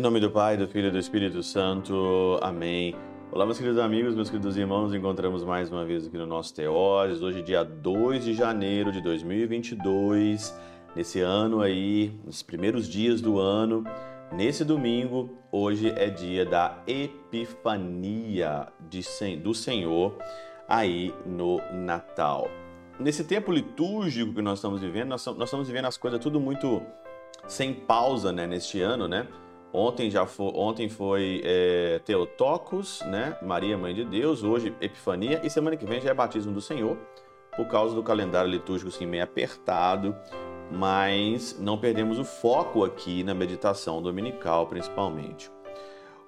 Em nome do Pai, do Filho e do Espírito Santo. Amém. Olá, meus queridos amigos, meus queridos irmãos, encontramos mais uma vez aqui no nosso Teoses, hoje dia 2 de janeiro de 2022, nesse ano aí, nos primeiros dias do ano, nesse domingo, hoje é dia da Epifania do Senhor aí no Natal. Nesse tempo litúrgico que nós estamos vivendo, nós, estamos vivendo as coisas tudo muito sem pausa, né, neste ano, né? Ontem já foi, ontem foi é, Teotocos, né? Maria Mãe de Deus, hoje Epifania e semana que vem já é Batismo do Senhor, por causa do calendário litúrgico assim meio apertado, mas não perdemos o foco aqui na meditação dominical, principalmente.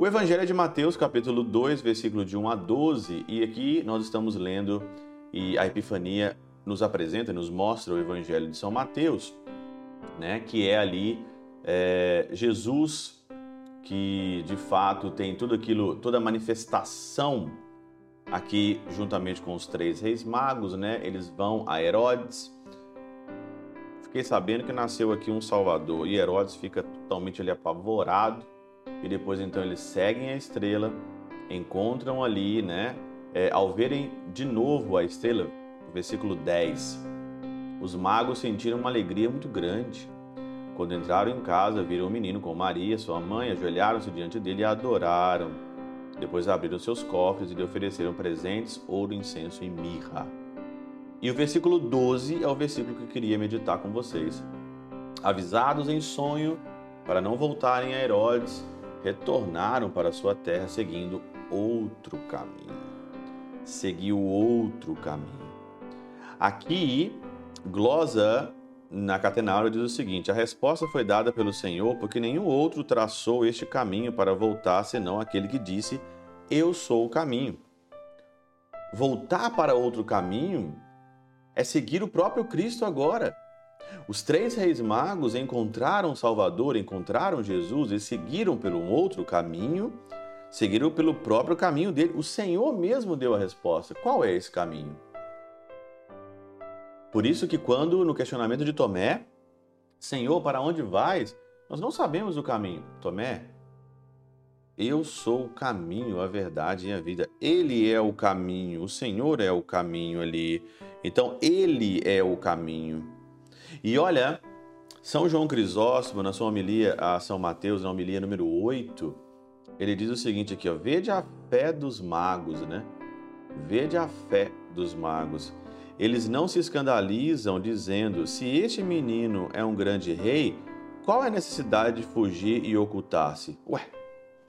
O Evangelho é de Mateus, capítulo 2, versículo de 1 a 12, e aqui nós estamos lendo e a Epifania nos apresenta, nos mostra o Evangelho de São Mateus, né? Que é ali é, Jesus que de fato tem tudo aquilo, toda a manifestação aqui juntamente com os três reis magos, né? Eles vão a Herodes. Fiquei sabendo que nasceu aqui um Salvador e Herodes fica totalmente ali apavorado e depois então eles seguem a estrela, encontram ali, né? É, ao verem de novo a estrela, versículo 10, os magos sentiram uma alegria muito grande quando entraram em casa, viram o menino com Maria, sua mãe, ajoelharam-se diante dele e adoraram. Depois abriram seus cofres e lhe ofereceram presentes, ouro, incenso e mirra. E o versículo 12 é o versículo que eu queria meditar com vocês. Avisados em sonho para não voltarem a Herodes, retornaram para sua terra seguindo outro caminho. Seguiu outro caminho. Aqui, glosa na Catenário diz o seguinte: A resposta foi dada pelo Senhor, porque nenhum outro traçou este caminho para voltar senão aquele que disse: Eu sou o caminho. Voltar para outro caminho é seguir o próprio Cristo agora. Os três reis magos encontraram Salvador, encontraram Jesus e seguiram pelo outro caminho, seguiram pelo próprio caminho dele. O Senhor mesmo deu a resposta. Qual é esse caminho? Por isso que quando no questionamento de Tomé, Senhor, para onde vais? Nós não sabemos o caminho. Tomé, eu sou o caminho, a verdade e a vida. Ele é o caminho, o Senhor é o caminho ali. Então, ele é o caminho. E olha, São João Crisóstomo, na sua homilia a São Mateus, na homilia número 8, ele diz o seguinte aqui, ó, vede a fé dos magos, né? Vede a fé dos magos. Eles não se escandalizam dizendo: se este menino é um grande rei, qual é a necessidade de fugir e ocultar-se? Ué,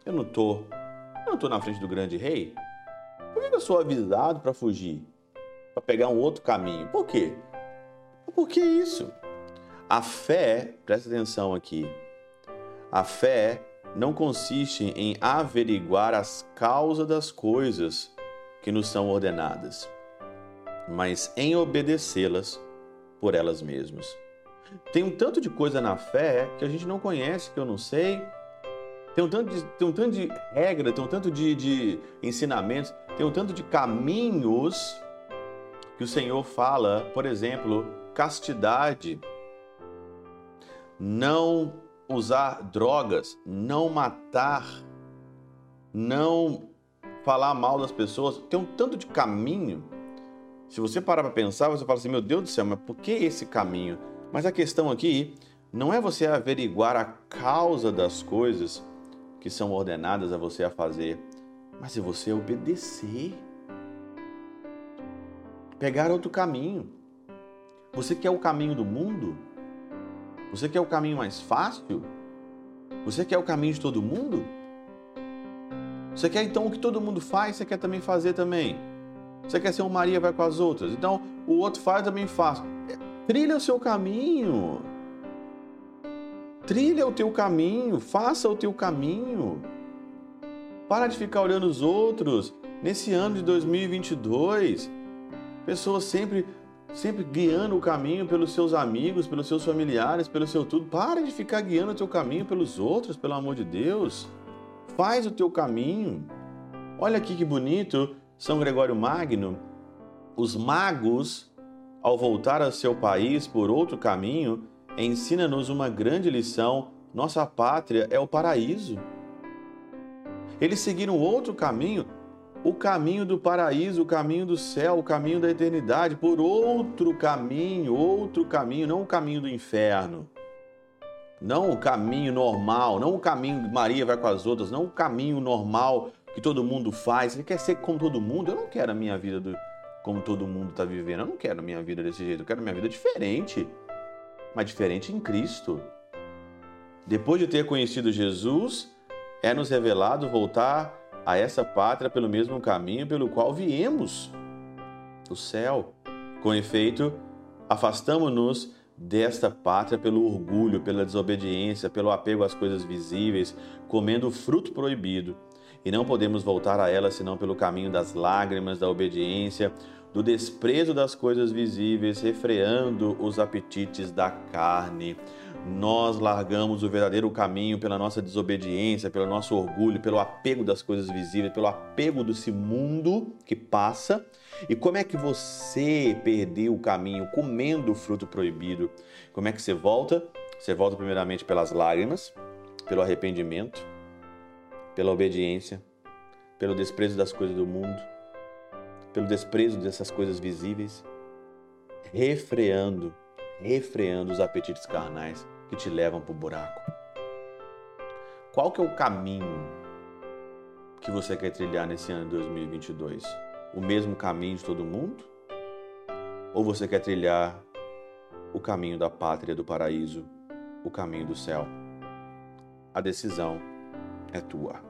eu não tô, eu não tô na frente do grande rei? Por que eu sou avisado para fugir? Para pegar um outro caminho? Por quê? Por que isso? A fé, presta atenção aqui. A fé não consiste em averiguar as causas das coisas que nos são ordenadas mas em obedecê-las por elas mesmas. Tem um tanto de coisa na fé que a gente não conhece, que eu não sei. Tem um tanto de, tem um tanto de regra, tem um tanto de, de ensinamentos, tem um tanto de caminhos que o Senhor fala, por exemplo, castidade, não usar drogas, não matar, não falar mal das pessoas. Tem um tanto de caminho se você parar para pensar, você fala assim: meu Deus do céu, mas por que esse caminho? Mas a questão aqui não é você averiguar a causa das coisas que são ordenadas a você a fazer, mas é você obedecer. Pegar outro caminho. Você quer o caminho do mundo? Você quer o caminho mais fácil? Você quer o caminho de todo mundo? Você quer então o que todo mundo faz, você quer também fazer também? Você quer ser um Maria, vai com as outras. Então, o outro faz, também faz. Trilha o seu caminho. Trilha o teu caminho, faça o teu caminho. Para de ficar olhando os outros. Nesse ano de 2022, pessoas sempre sempre guiando o caminho pelos seus amigos, pelos seus familiares, pelo seu tudo. Para de ficar guiando o teu caminho pelos outros, pelo amor de Deus. Faz o teu caminho. Olha aqui que bonito. São Gregório Magno, Os magos, ao voltar a seu país por outro caminho, ensina-nos uma grande lição: nossa pátria é o paraíso. Eles seguiram outro caminho, o caminho do paraíso, o caminho do céu, o caminho da eternidade, por outro caminho, outro caminho, não o caminho do inferno. Não o caminho normal, não o caminho que Maria vai com as outras, não o caminho normal que todo mundo faz. Ele quer ser como todo mundo. Eu não quero a minha vida do, como todo mundo está vivendo. Eu não quero a minha vida desse jeito. Eu quero a minha vida diferente. Mas diferente em Cristo. Depois de ter conhecido Jesus, é nos revelado voltar a essa pátria pelo mesmo caminho pelo qual viemos o céu. Com efeito, afastamo-nos desta pátria pelo orgulho, pela desobediência, pelo apego às coisas visíveis, comendo o fruto proibido. E não podemos voltar a ela senão pelo caminho das lágrimas, da obediência, do desprezo das coisas visíveis, refreando os apetites da carne nós largamos o verdadeiro caminho pela nossa desobediência, pelo nosso orgulho, pelo apego das coisas visíveis, pelo apego desse mundo que passa. E como é que você perdeu o caminho comendo o fruto proibido? Como é que você volta? Você volta primeiramente pelas lágrimas, pelo arrependimento, pela obediência, pelo desprezo das coisas do mundo, pelo desprezo dessas coisas visíveis, refreando refreando os apetites carnais que te levam para o buraco. Qual que é o caminho que você quer trilhar nesse ano de 2022? O mesmo caminho de todo mundo? Ou você quer trilhar o caminho da pátria do paraíso, o caminho do céu? A decisão é tua.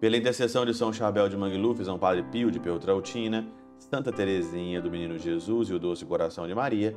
Pela intercessão de São Chabel de Mangluf, São Padre Pio de Peltrautina, Santa Teresinha do Menino Jesus e o Doce Coração de Maria,